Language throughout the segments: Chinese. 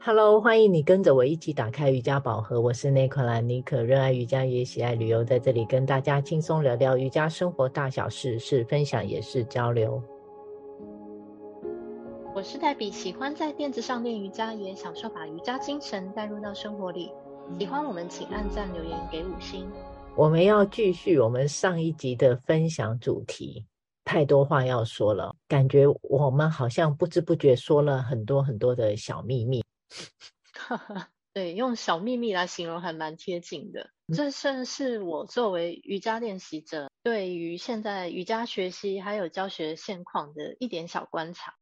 Hello，欢迎你跟着我一起打开瑜伽宝盒。我是内克兰妮可，热爱瑜伽也喜爱旅游，在这里跟大家轻松聊聊瑜伽生活大小事，是分享也是交流。我是黛比，喜欢在垫子上练瑜伽，也享受把瑜伽精神带入到生活里。喜欢我们，请按赞留言给五星。我们要继续我们上一集的分享主题，太多话要说了，感觉我们好像不知不觉说了很多很多的小秘密。对，用小秘密来形容还蛮贴近的。这算是我作为瑜伽练习者，对于现在瑜伽学习还有教学现况的一点小观察。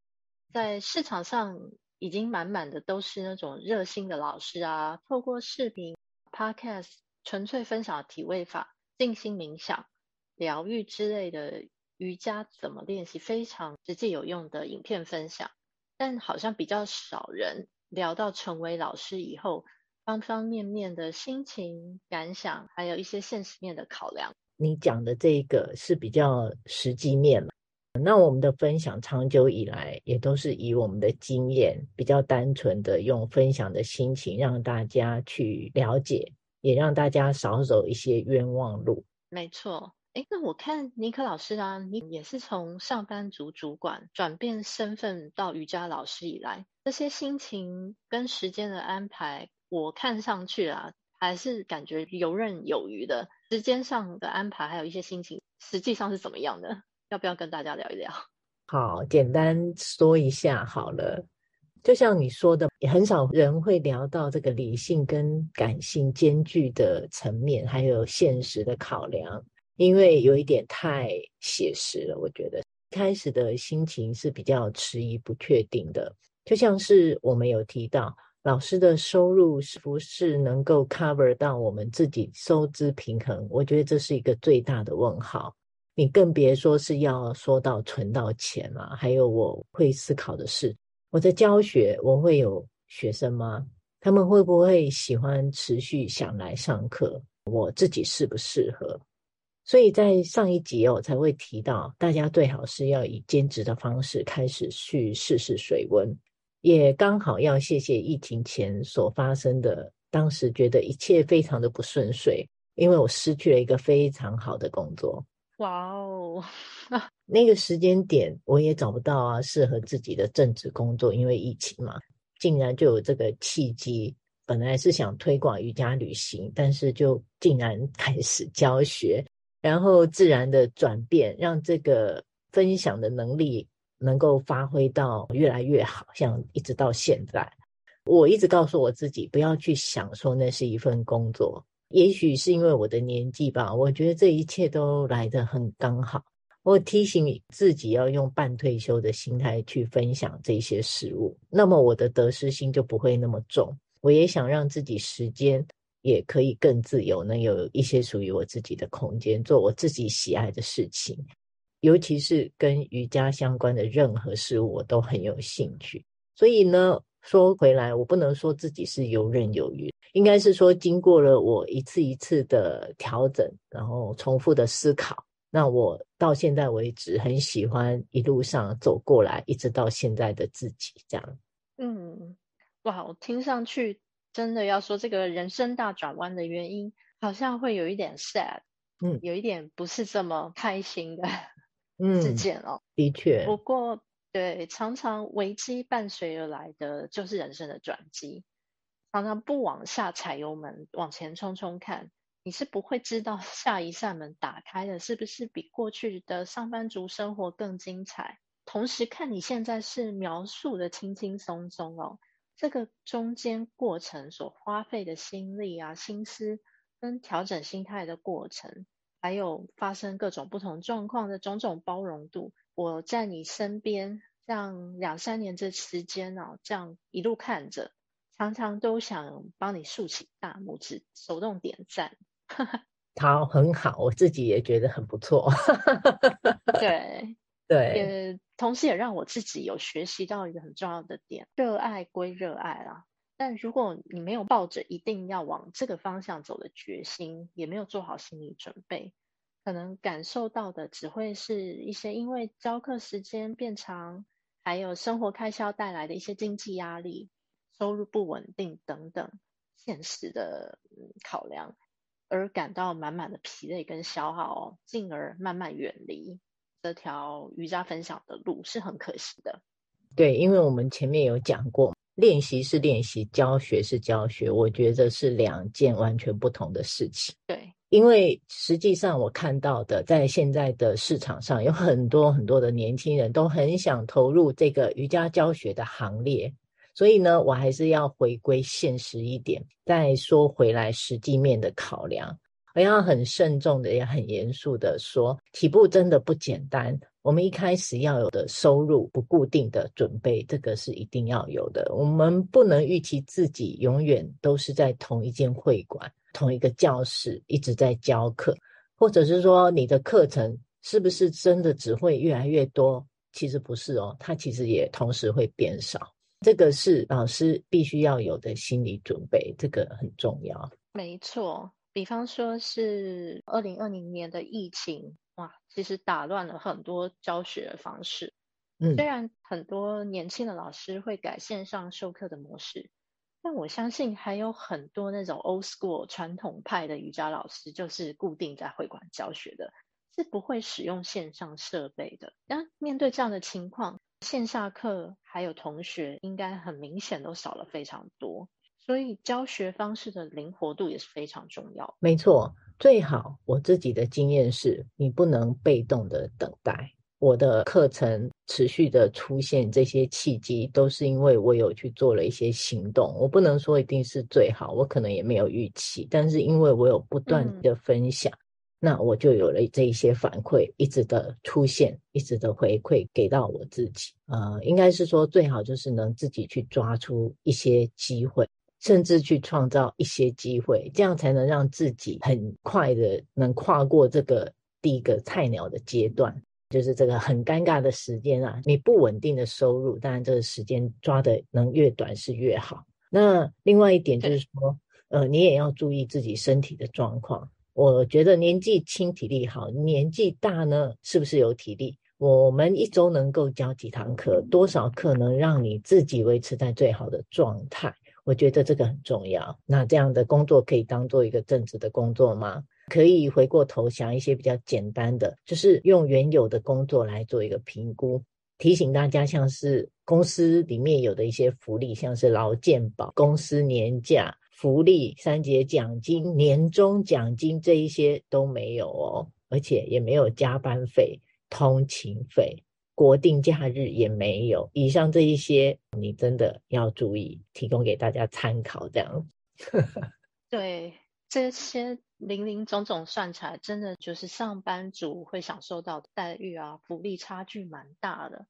在市场上已经满满的都是那种热心的老师啊，透过视频、Podcast 纯粹分享体位法、静心冥想、疗愈之类的瑜伽怎么练习，非常实际有用的影片分享，但好像比较少人。聊到成为老师以后，方方面面的心情感想，还有一些现实面的考量。你讲的这个是比较实际面了。那我们的分享长久以来也都是以我们的经验，比较单纯的用分享的心情让大家去了解，也让大家少走一些冤枉路。没错。哎，那我看尼克老师啊，你也是从上班族主管转变身份到瑜伽老师以来，这些心情跟时间的安排，我看上去啊，还是感觉游刃有余的。时间上的安排，还有一些心情，实际上是怎么样的？要不要跟大家聊一聊？好，简单说一下好了。就像你说的，也很少人会聊到这个理性跟感性兼具的层面，还有现实的考量。因为有一点太写实了，我觉得开始的心情是比较迟疑、不确定的。就像是我们有提到，老师的收入是不是能够 cover 到我们自己收支平衡？我觉得这是一个最大的问号。你更别说是要说到存到钱了。还有我会思考的是，我在教学，我会有学生吗？他们会不会喜欢持续想来上课？我自己适不适合？所以在上一集哦，才会提到大家最好是要以兼职的方式开始去试试水温，也刚好要谢谢疫情前所发生的，当时觉得一切非常的不顺遂，因为我失去了一个非常好的工作。哇哦，那个时间点我也找不到啊适合自己的正职工作，因为疫情嘛，竟然就有这个契机。本来是想推广瑜伽旅行，但是就竟然开始教学。然后自然的转变，让这个分享的能力能够发挥到越来越好，像一直到现在，我一直告诉我自己，不要去想说那是一份工作。也许是因为我的年纪吧，我觉得这一切都来得很刚好。我提醒自己要用半退休的心态去分享这些事物，那么我的得失心就不会那么重。我也想让自己时间。也可以更自由，能有一些属于我自己的空间，做我自己喜爱的事情，尤其是跟瑜伽相关的任何事物，我都很有兴趣。所以呢，说回来，我不能说自己是游刃有余，应该是说经过了我一次一次的调整，然后重复的思考，那我到现在为止很喜欢一路上走过来，一直到现在的自己这样。嗯，哇，我听上去。真的要说这个人生大转弯的原因，好像会有一点 sad，嗯，有一点不是这么开心的事件哦。的确，不过对，常常危机伴随而来的就是人生的转机。常常不往下踩油门，往前冲冲看，你是不会知道下一扇门打开的是不是比过去的上班族生活更精彩。同时看你现在是描述的轻轻松松哦。这个中间过程所花费的心力啊、心思跟调整心态的过程，还有发生各种不同状况的种种包容度，我在你身边这样两三年这时间啊，这样一路看着，常常都想帮你竖起大拇指，手动点赞。好，很好，我自己也觉得很不错。对。对，也同时也让我自己有学习到一个很重要的点，热爱归热爱啦，但如果你没有抱着一定要往这个方向走的决心，也没有做好心理准备，可能感受到的只会是一些因为教课时间变长，还有生活开销带来的一些经济压力，收入不稳定等等现实的考量，而感到满满的疲累跟消耗，进而慢慢远离。这条瑜伽分享的路，是很可惜的。对，因为我们前面有讲过，练习是练习，教学是教学，我觉得是两件完全不同的事情。对，因为实际上我看到的，在现在的市场上，有很多很多的年轻人都很想投入这个瑜伽教学的行列。所以呢，我还是要回归现实一点，再说回来实际面的考量，我要很慎重的，也很严肃的说，起步真的不简单。我们一开始要有的收入不固定的准备，这个是一定要有的。我们不能预期自己永远都是在同一间会馆、同一个教室一直在教课，或者是说你的课程是不是真的只会越来越多？其实不是哦，它其实也同时会变少。这个是老师必须要有的心理准备，这个很重要。没错，比方说是二零二零年的疫情，哇，其实打乱了很多教学方式。嗯，虽然很多年轻的老师会改线上授课的模式，但我相信还有很多那种 old school 传统派的瑜伽老师，就是固定在会馆教学的，是不会使用线上设备的。那面对这样的情况，线下课还有同学应该很明显都少了非常多，所以教学方式的灵活度也是非常重要。没错，最好我自己的经验是，你不能被动的等待。我的课程持续的出现这些契机，都是因为我有去做了一些行动。我不能说一定是最好，我可能也没有预期，但是因为我有不断的分享。嗯那我就有了这一些反馈，一直的出现，一直的回馈给到我自己。呃，应该是说最好就是能自己去抓出一些机会，甚至去创造一些机会，这样才能让自己很快的能跨过这个第一个菜鸟的阶段，就是这个很尴尬的时间啊。你不稳定的收入，当然这个时间抓的能越短是越好。那另外一点就是说，呃，你也要注意自己身体的状况。我觉得年纪轻体力好，年纪大呢，是不是有体力？我们一周能够教几堂课，多少课能让你自己维持在最好的状态？我觉得这个很重要。那这样的工作可以当做一个正职的工作吗？可以回过头想一些比较简单的，就是用原有的工作来做一个评估。提醒大家，像是公司里面有的一些福利，像是劳健保、公司年假。福利、三节奖金、年终奖金这一些都没有哦，而且也没有加班费、通勤费、国定假日也没有。以上这一些，你真的要注意，提供给大家参考。这样，对这些零零总总算起来，真的就是上班族会享受到的待遇啊，福利差距蛮大的。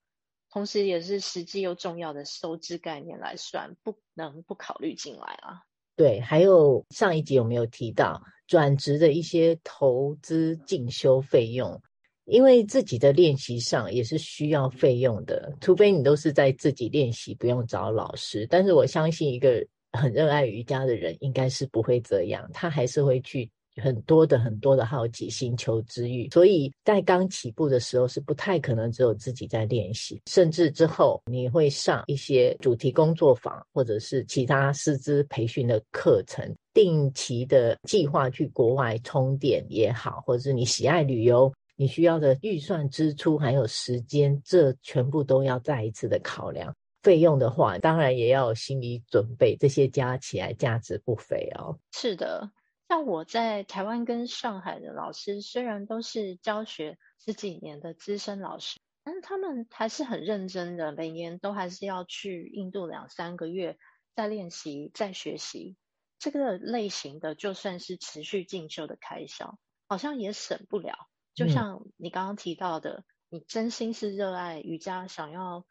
同时，也是实际又重要的收支概念来算，不能不考虑进来啊。对，还有上一集有没有提到转职的一些投资进修费用？因为自己的练习上也是需要费用的，除非你都是在自己练习，不用找老师。但是我相信一个很热爱瑜伽的人，应该是不会这样，他还是会去。很多的很多的好奇心、求知欲，所以在刚起步的时候是不太可能只有自己在练习，甚至之后你会上一些主题工作坊，或者是其他师资培训的课程，定期的计划去国外充电也好，或者是你喜爱旅游，你需要的预算支出还有时间，这全部都要再一次的考量。费用的话，当然也要有心理准备，这些加起来价值不菲哦。是的。像我在台湾跟上海的老师，虽然都是教学十几年的资深老师，但是他们还是很认真的，每年都还是要去印度两三个月，再练习、再学习。这个类型的，就算是持续进修的开销，好像也省不了。就像你刚刚提到的，嗯、你真心是热爱瑜伽，想要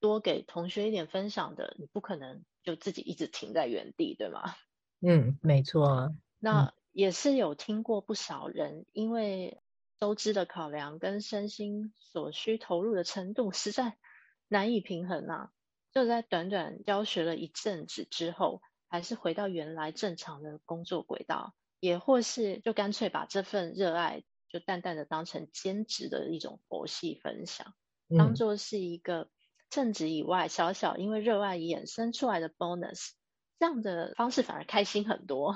多给同学一点分享的，你不可能就自己一直停在原地，对吗？嗯，没错啊。那也是有听过不少人，因为收支的考量跟身心所需投入的程度实在难以平衡啊，就在短短教学了一阵子之后，还是回到原来正常的工作轨道，也或是就干脆把这份热爱就淡淡的当成兼职的一种佛系分享，当做是一个正职以外，小小因为热爱衍生出来的 bonus，这样的方式反而开心很多。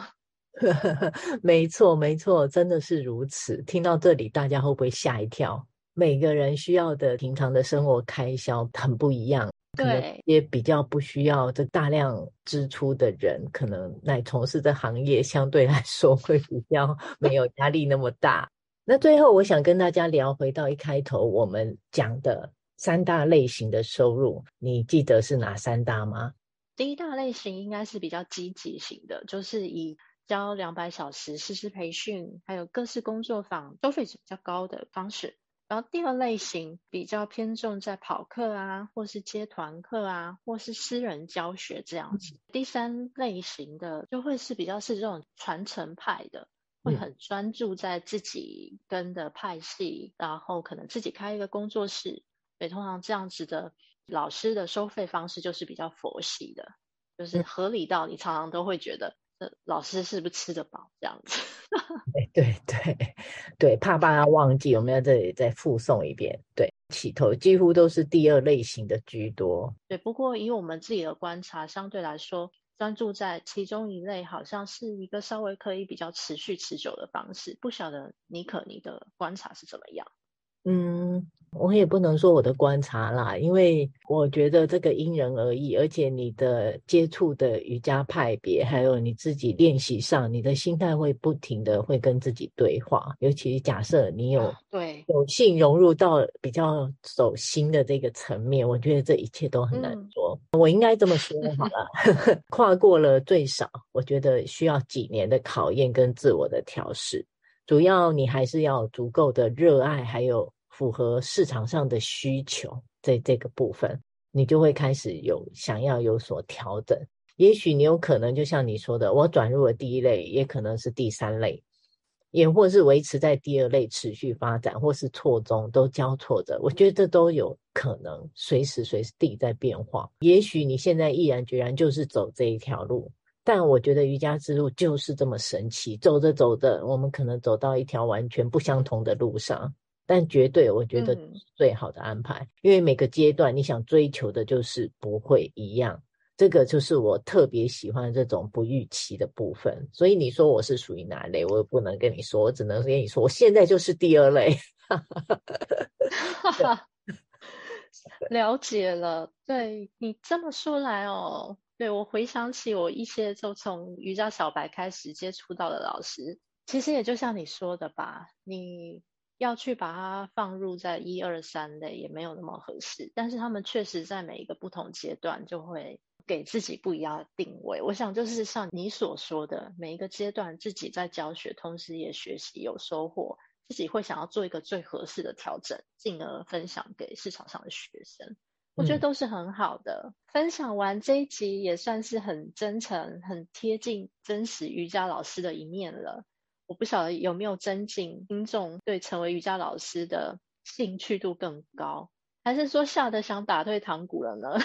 没错，没错，真的是如此。听到这里，大家会不会吓一跳？每个人需要的平常的生活开销很不一样。对，也比较不需要这大量支出的人，可能来从事的行业相对来说会比较没有压力那么大。那最后，我想跟大家聊回到一开头我们讲的三大类型的收入，你记得是哪三大吗？第一大类型应该是比较积极型的，就是以教两百小时师资培训，还有各式工作坊收费是比较高的方式。然后第二类型比较偏重在跑课啊，或是接团课啊，或是私人教学这样子。第三类型的就会是比较是这种传承派的，会很专注在自己跟的派系，然后可能自己开一个工作室。所以通常这样子的老师的收费方式就是比较佛系的，就是合理到你常常都会觉得。老师是不是吃得饱这样子？对对对对，怕大家忘记，我们要这里再附送一遍。对，起头几乎都是第二类型的居多。对，不过以我们自己的观察，相对来说，专注在其中一类，好像是一个稍微可以比较持续持久的方式。不晓得尼可你的观察是怎么样？嗯。我也不能说我的观察啦，因为我觉得这个因人而异，而且你的接触的瑜伽派别，还有你自己练习上，你的心态会不停的会跟自己对话。尤其假设你有对有幸融入到比较走心的这个层面，我觉得这一切都很难说。嗯、我应该这么说好了，跨过了最少，我觉得需要几年的考验跟自我的调试。主要你还是要有足够的热爱，还有。符合市场上的需求，在这个部分，你就会开始有想要有所调整。也许你有可能就像你说的，我转入了第一类，也可能是第三类，也或是维持在第二类持续发展，或是错综都交错着。我觉得这都有可能，随时随地在变化。也许你现在毅然决然就是走这一条路，但我觉得瑜伽之路就是这么神奇，走着走着，我们可能走到一条完全不相同的路上。但绝对，我觉得最好的安排，嗯、因为每个阶段你想追求的就是不会一样，这个就是我特别喜欢这种不预期的部分。所以你说我是属于哪类，我也不能跟你说，我只能跟你说，我现在就是第二类。了解了，对你这么说来哦，对，我回想起我一些就从瑜伽小白开始接触到的老师，其实也就像你说的吧，你。要去把它放入在一二三类也没有那么合适，但是他们确实在每一个不同阶段就会给自己不一样的定位。我想就是像你所说的，每一个阶段自己在教学，同时也学习有收获，自己会想要做一个最合适的调整，进而分享给市场上的学生。我觉得都是很好的。嗯。分享完这一集也算是很真诚、很贴近真实瑜伽老师的一面了。我不晓得有没有增进听众对成为瑜伽老师的兴趣度更高，还是说吓得想打退堂鼓了呢？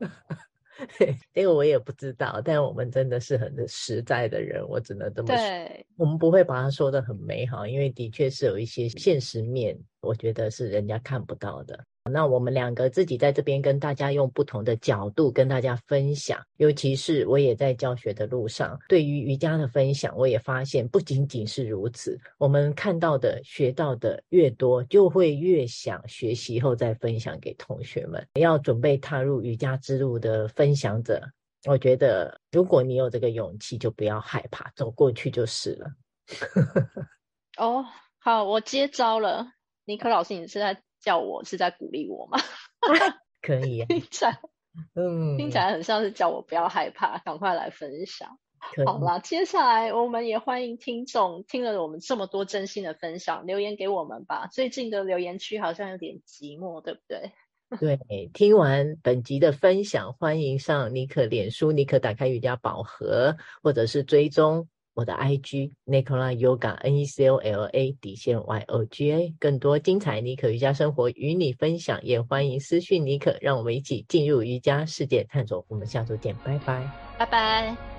这个我也不知道，但我们真的是很实在的人，我只能这么说。对，我们不会把它说的很美好，因为的确是有一些现实面，我觉得是人家看不到的。那我们两个自己在这边跟大家用不同的角度跟大家分享，尤其是我也在教学的路上，对于瑜伽的分享，我也发现不仅仅是如此。我们看到的、学到的越多，就会越想学习后再分享给同学们。要准备踏入瑜伽之路的分享者，我觉得如果你有这个勇气，就不要害怕，走过去就是了。哦，好，我接招了，尼克老师，你是在？叫我是在鼓励我吗？可以、啊，听起来，嗯，听起来很像是叫我不要害怕，赶快来分享。好啦，接下来我们也欢迎听众听了我们这么多真心的分享，留言给我们吧。最近的留言区好像有点寂寞，对不对？对，听完本集的分享，欢迎上尼可脸书，尼可打开瑜伽宝盒，或者是追踪。我的 IG Nicola Yoga N E C O L A 底线 Y O G A，更多精彩妮可瑜伽生活与你分享，也欢迎私讯妮可，让我们一起进入瑜伽世界探索。我们下周见，拜拜，拜拜。